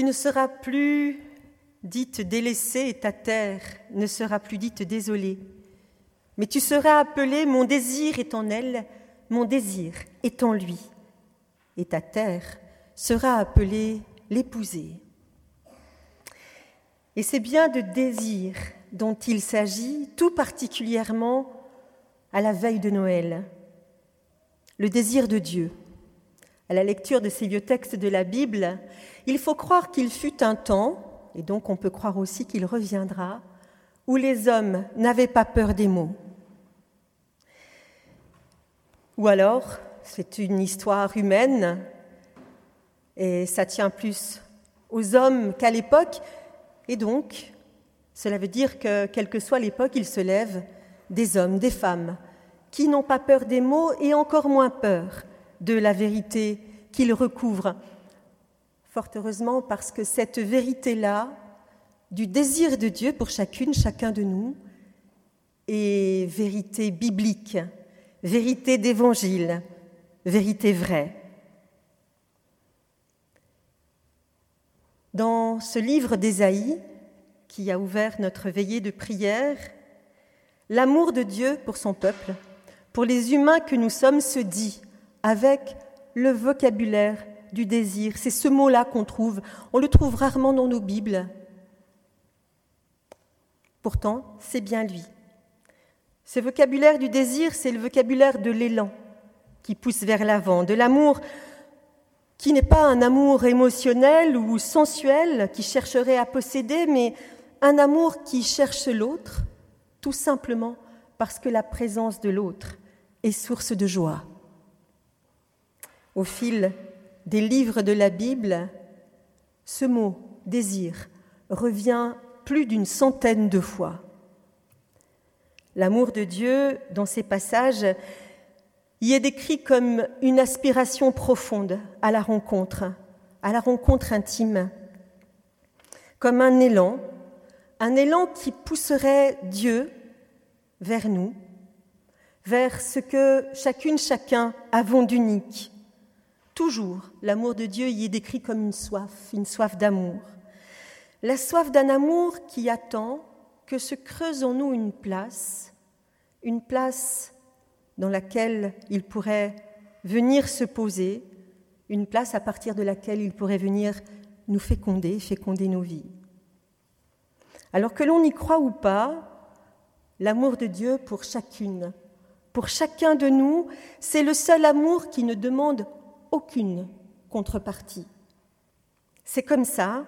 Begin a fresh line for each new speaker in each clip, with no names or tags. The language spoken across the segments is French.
Tu ne seras plus dite délaissée et ta terre ne sera plus dite désolée. Mais tu seras appelée Mon désir est en elle, mon désir est en lui. Et ta terre sera appelée l'épousée. Et c'est bien de désir dont il s'agit, tout particulièrement à la veille de Noël. Le désir de Dieu. À la lecture de ces vieux textes de la Bible, il faut croire qu'il fut un temps, et donc on peut croire aussi qu'il reviendra, où les hommes n'avaient pas peur des mots. Ou alors, c'est une histoire humaine, et ça tient plus aux hommes qu'à l'époque, et donc, cela veut dire que, quelle que soit l'époque, il se lève des hommes, des femmes, qui n'ont pas peur des mots et encore moins peur de la vérité qu'ils recouvrent. Fort heureusement, parce que cette vérité-là, du désir de Dieu pour chacune, chacun de nous, est vérité biblique, vérité d'évangile, vérité vraie. Dans ce livre d'Ésaïe, qui a ouvert notre veillée de prière, l'amour de Dieu pour son peuple, pour les humains que nous sommes, se dit avec le vocabulaire du désir. C'est ce mot-là qu'on trouve. On le trouve rarement dans nos Bibles. Pourtant, c'est bien lui. Ce vocabulaire du désir, c'est le vocabulaire de l'élan qui pousse vers l'avant, de l'amour qui n'est pas un amour émotionnel ou sensuel qui chercherait à posséder, mais un amour qui cherche l'autre, tout simplement parce que la présence de l'autre est source de joie. Au fil des livres de la Bible, ce mot désir revient plus d'une centaine de fois. L'amour de Dieu, dans ces passages, y est décrit comme une aspiration profonde à la rencontre, à la rencontre intime, comme un élan, un élan qui pousserait Dieu vers nous, vers ce que chacune, chacun avons d'unique. Toujours, l'amour de Dieu y est décrit comme une soif, une soif d'amour. La soif d'un amour qui attend que se creuse en nous une place, une place dans laquelle il pourrait venir se poser, une place à partir de laquelle il pourrait venir nous féconder, féconder nos vies. Alors que l'on y croit ou pas, l'amour de Dieu pour chacune, pour chacun de nous, c'est le seul amour qui ne demande aucune contrepartie. C'est comme ça,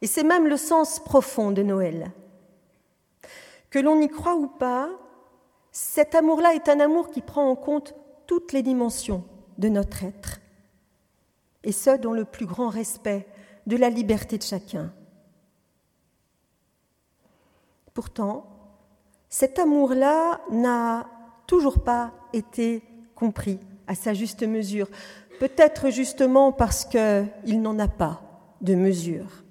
et c'est même le sens profond de Noël. Que l'on y croit ou pas, cet amour-là est un amour qui prend en compte toutes les dimensions de notre être, et ce, dans le plus grand respect de la liberté de chacun. Pourtant, cet amour-là n'a toujours pas été compris à sa juste mesure, peut-être justement parce qu'il n'en a pas de mesure.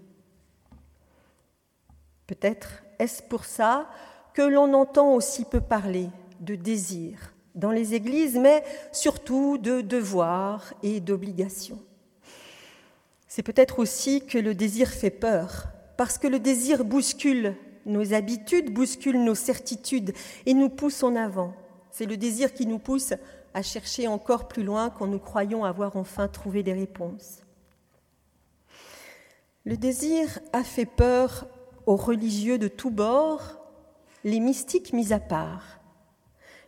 Peut-être est-ce pour ça que l'on entend aussi peu parler de désir dans les églises, mais surtout de devoirs et d'obligations. C'est peut-être aussi que le désir fait peur, parce que le désir bouscule nos habitudes, bouscule nos certitudes et nous pousse en avant. C'est le désir qui nous pousse à chercher encore plus loin quand nous croyons avoir enfin trouvé des réponses. Le désir a fait peur aux religieux de tous bords les mystiques mis à part.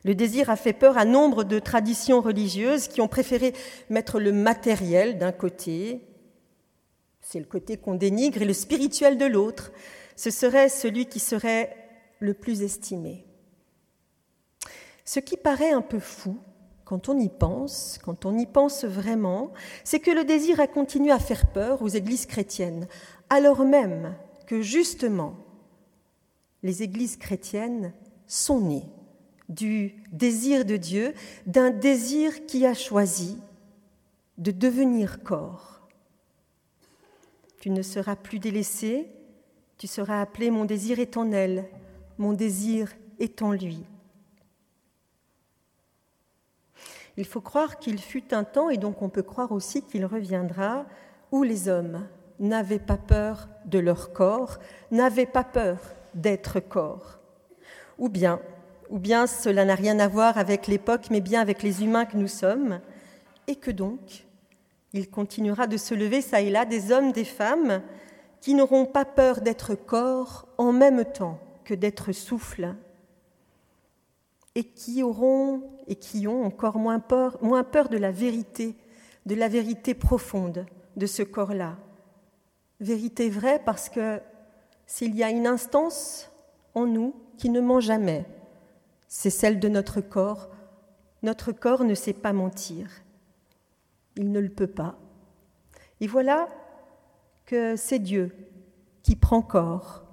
Le désir a fait peur à nombre de traditions religieuses qui ont préféré mettre le matériel d'un côté, c'est le côté qu'on dénigre, et le spirituel de l'autre. Ce serait celui qui serait le plus estimé. Ce qui paraît un peu fou, quand on y pense, quand on y pense vraiment, c'est que le désir a continué à faire peur aux églises chrétiennes, alors même que justement les églises chrétiennes sont nées du désir de Dieu, d'un désir qui a choisi de devenir corps. Tu ne seras plus délaissé, tu seras appelé mon désir est en elle, mon désir est en lui. Il faut croire qu'il fut un temps, et donc on peut croire aussi qu'il reviendra, où les hommes n'avaient pas peur de leur corps, n'avaient pas peur d'être corps. Ou bien, ou bien cela n'a rien à voir avec l'époque, mais bien avec les humains que nous sommes, et que donc il continuera de se lever ça et là des hommes, des femmes qui n'auront pas peur d'être corps en même temps que d'être souffle, et qui auront et qui ont encore moins peur, moins peur de la vérité, de la vérité profonde de ce corps-là. Vérité vraie parce que s'il y a une instance en nous qui ne ment jamais, c'est celle de notre corps. Notre corps ne sait pas mentir. Il ne le peut pas. Et voilà que c'est Dieu qui prend corps.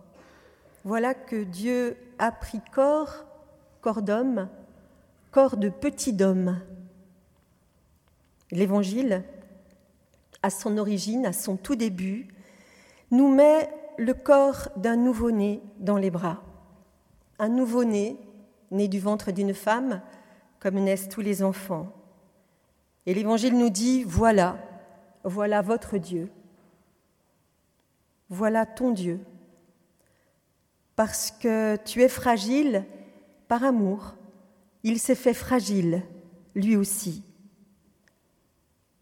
Voilà que Dieu a pris corps, corps d'homme, corps de petit homme. L'Évangile, à son origine, à son tout début, nous met le corps d'un nouveau-né dans les bras. Un nouveau-né, né du ventre d'une femme, comme naissent tous les enfants. Et l'Évangile nous dit, voilà, voilà votre Dieu. Voilà ton Dieu. Parce que tu es fragile par amour, il s'est fait fragile, lui aussi.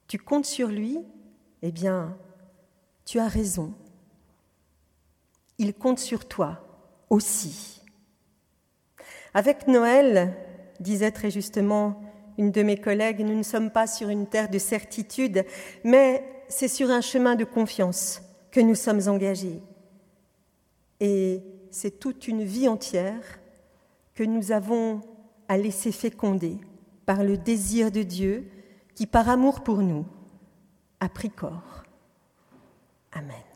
Tu comptes sur lui? Eh bien, tu as raison. Il compte sur toi aussi. Avec Noël, disait très justement une de mes collègues, nous ne sommes pas sur une terre de certitude, mais c'est sur un chemin de confiance que nous sommes engagés. Et c'est toute une vie entière que nous avons à laisser féconder par le désir de Dieu qui, par amour pour nous, a pris corps. Amen.